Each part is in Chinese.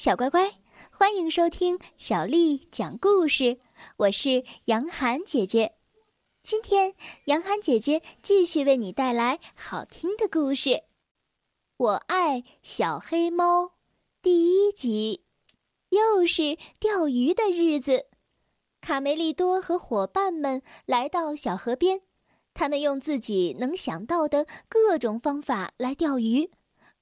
小乖乖，欢迎收听小丽讲故事。我是杨涵姐姐，今天杨涵姐姐继续为你带来好听的故事。我爱小黑猫，第一集，又是钓鱼的日子。卡梅利多和伙伴们来到小河边，他们用自己能想到的各种方法来钓鱼。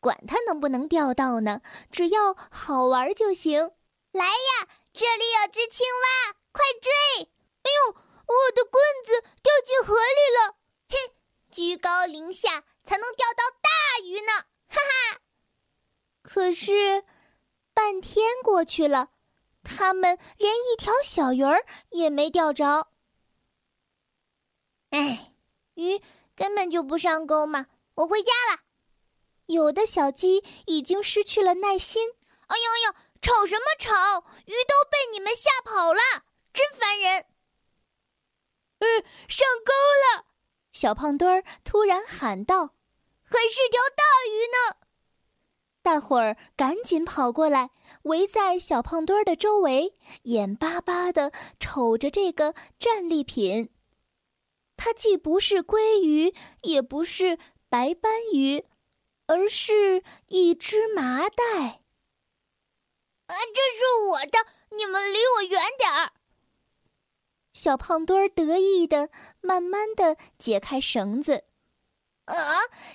管它能不能钓到呢，只要好玩就行。来呀，这里有只青蛙，快追！哎呦，我的棍子掉进河里了！哼，居高临下才能钓到大鱼呢！哈哈。可是，半天过去了，他们连一条小鱼儿也没钓着。哎，鱼根本就不上钩嘛！我回家了。有的小鸡已经失去了耐心。哎呦哎呦，吵什么吵？鱼都被你们吓跑了，真烦人！嗯，上钩了！小胖墩儿突然喊道：“还是条大鱼呢！”大伙儿赶紧跑过来，围在小胖墩儿的周围，眼巴巴的瞅着这个战利品。它既不是鲑鱼，也不是白斑鱼。而是一只麻袋。啊，这是我的！你们离我远点儿！小胖墩儿得意的慢慢的解开绳子。啊，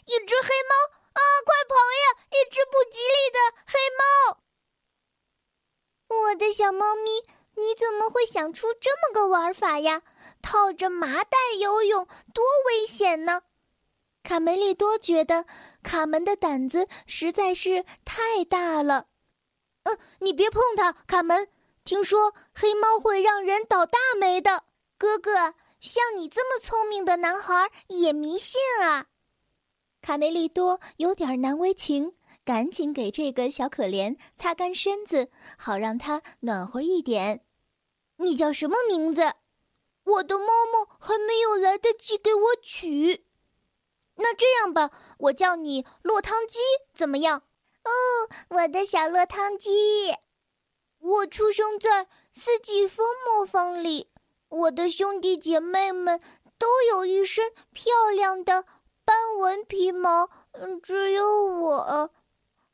一只黑猫！啊，快跑呀！一只不吉利的黑猫！我的小猫咪，你怎么会想出这么个玩法呀？套着麻袋游泳，多危险呢！卡梅利多觉得卡门的胆子实在是太大了。嗯，你别碰它，卡门。听说黑猫会让人倒大霉的。哥哥，像你这么聪明的男孩也迷信啊？卡梅利多有点难为情，赶紧给这个小可怜擦干身子，好让他暖和一点。你叫什么名字？我的妈妈还没有来得及给我取。那这样吧，我叫你落汤鸡，怎么样？哦，我的小落汤鸡。我出生在四季风磨坊里，我的兄弟姐妹们都有一身漂亮的斑纹皮毛，嗯，只有我，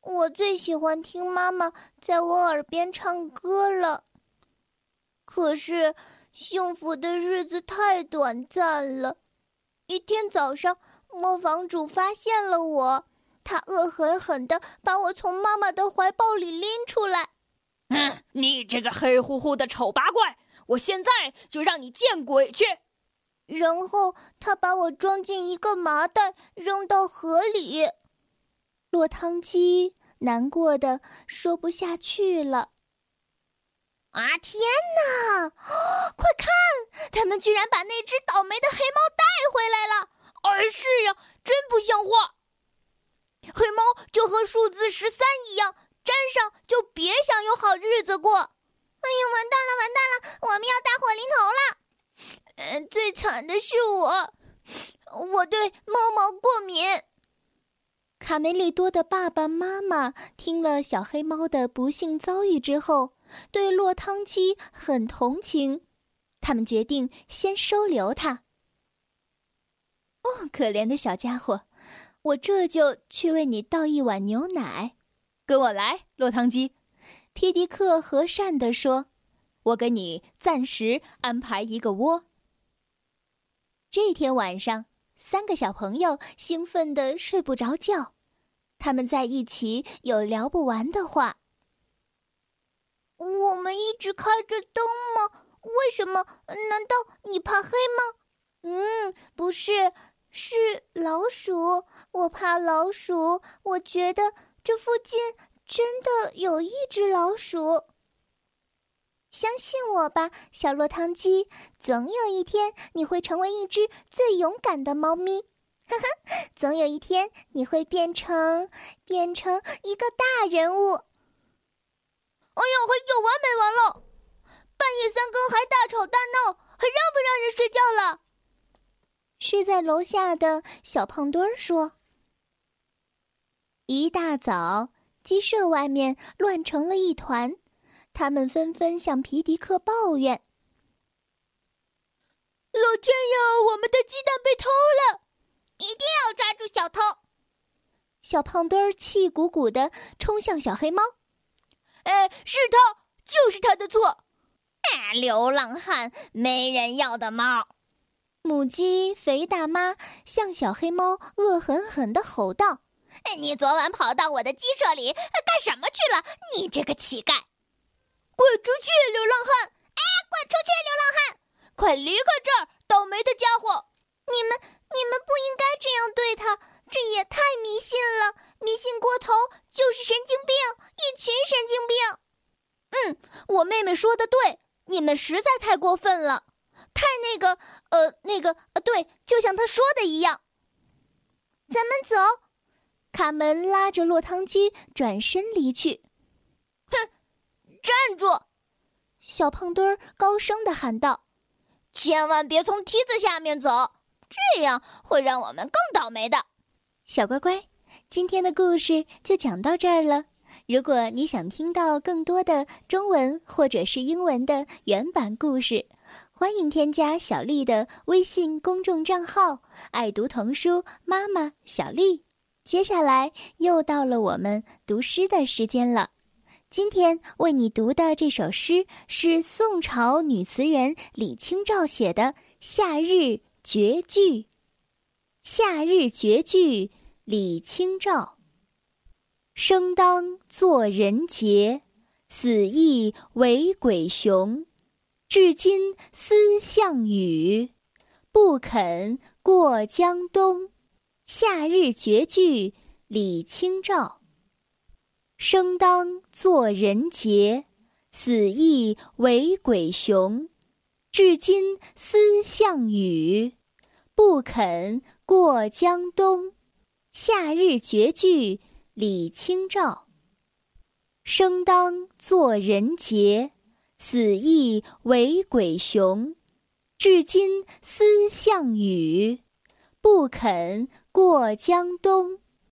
我最喜欢听妈妈在我耳边唱歌了。可是，幸福的日子太短暂了。一天早上。磨坊主发现了我，他恶狠狠地把我从妈妈的怀抱里拎出来。嗯，你这个黑乎乎的丑八怪，我现在就让你见鬼去！然后他把我装进一个麻袋，扔到河里。落汤鸡难过的说不下去了。啊，天哪！快看，他们居然把那只倒霉的黑猫带回来了！而是呀，真不像话！黑猫就和数字十三一样，沾上就别想有好日子过。哎呀，完蛋了，完蛋了，我们要大祸临头了！嗯，最惨的是我，我对猫毛过敏。卡梅利多的爸爸妈妈听了小黑猫的不幸遭遇之后，对落汤鸡很同情，他们决定先收留它。哦，可怜的小家伙，我这就去为你倒一碗牛奶。跟我来，落汤鸡。皮迪克和善地说：“我给你暂时安排一个窝。”这天晚上，三个小朋友兴奋的睡不着觉，他们在一起有聊不完的话。我们一直开着灯吗？为什么？难道你怕黑吗？嗯，不是。是老鼠，我怕老鼠。我觉得这附近真的有一只老鼠。相信我吧，小落汤鸡，总有一天你会成为一只最勇敢的猫咪。哈哈，总有一天你会变成变成一个大人物。哎呀，还有完没完了？半夜三更还大吵大闹，还让不让人睡觉了？睡在楼下的小胖墩儿说：“一大早，鸡舍外面乱成了一团，他们纷纷向皮迪克抱怨：“老天呀，我们的鸡蛋被偷了！一定要抓住小偷！”小胖墩儿气鼓鼓的冲向小黑猫：“哎，是他，就是他的错！哎，流浪汉，没人要的猫！”母鸡肥大妈向小黑猫恶狠狠地吼道：“你昨晚跑到我的鸡舍里干什么去了？你这个乞丐！滚出去，流浪汉！哎，滚出去，流浪汉！快离开这儿，倒霉的家伙！你们，你们不应该这样对他，这也太迷信了，迷信过头就是神经病，一群神经病！嗯，我妹妹说的对，你们实在太过分了。”太那个，呃，那个，呃，对，就像他说的一样。咱们走。卡门拉着落汤鸡转身离去。哼，站住！小胖墩儿高声的喊道：“千万别从梯子下面走，这样会让我们更倒霉的。”小乖乖，今天的故事就讲到这儿了。如果你想听到更多的中文或者是英文的原版故事，欢迎添加小丽的微信公众账号“爱读童书妈妈小丽”。接下来又到了我们读诗的时间了。今天为你读的这首诗是宋朝女词人李清照写的《夏日绝句》。《夏日绝句》李清照：生当作人杰，死亦为鬼雄。至今思项羽，不肯过江东。夏日绝句，李清照。生当作人杰，死亦为鬼雄。至今思项羽，不肯过江东。夏日绝句，李清照。生当作人杰。死亦为鬼雄，至今思项羽，不肯过江东。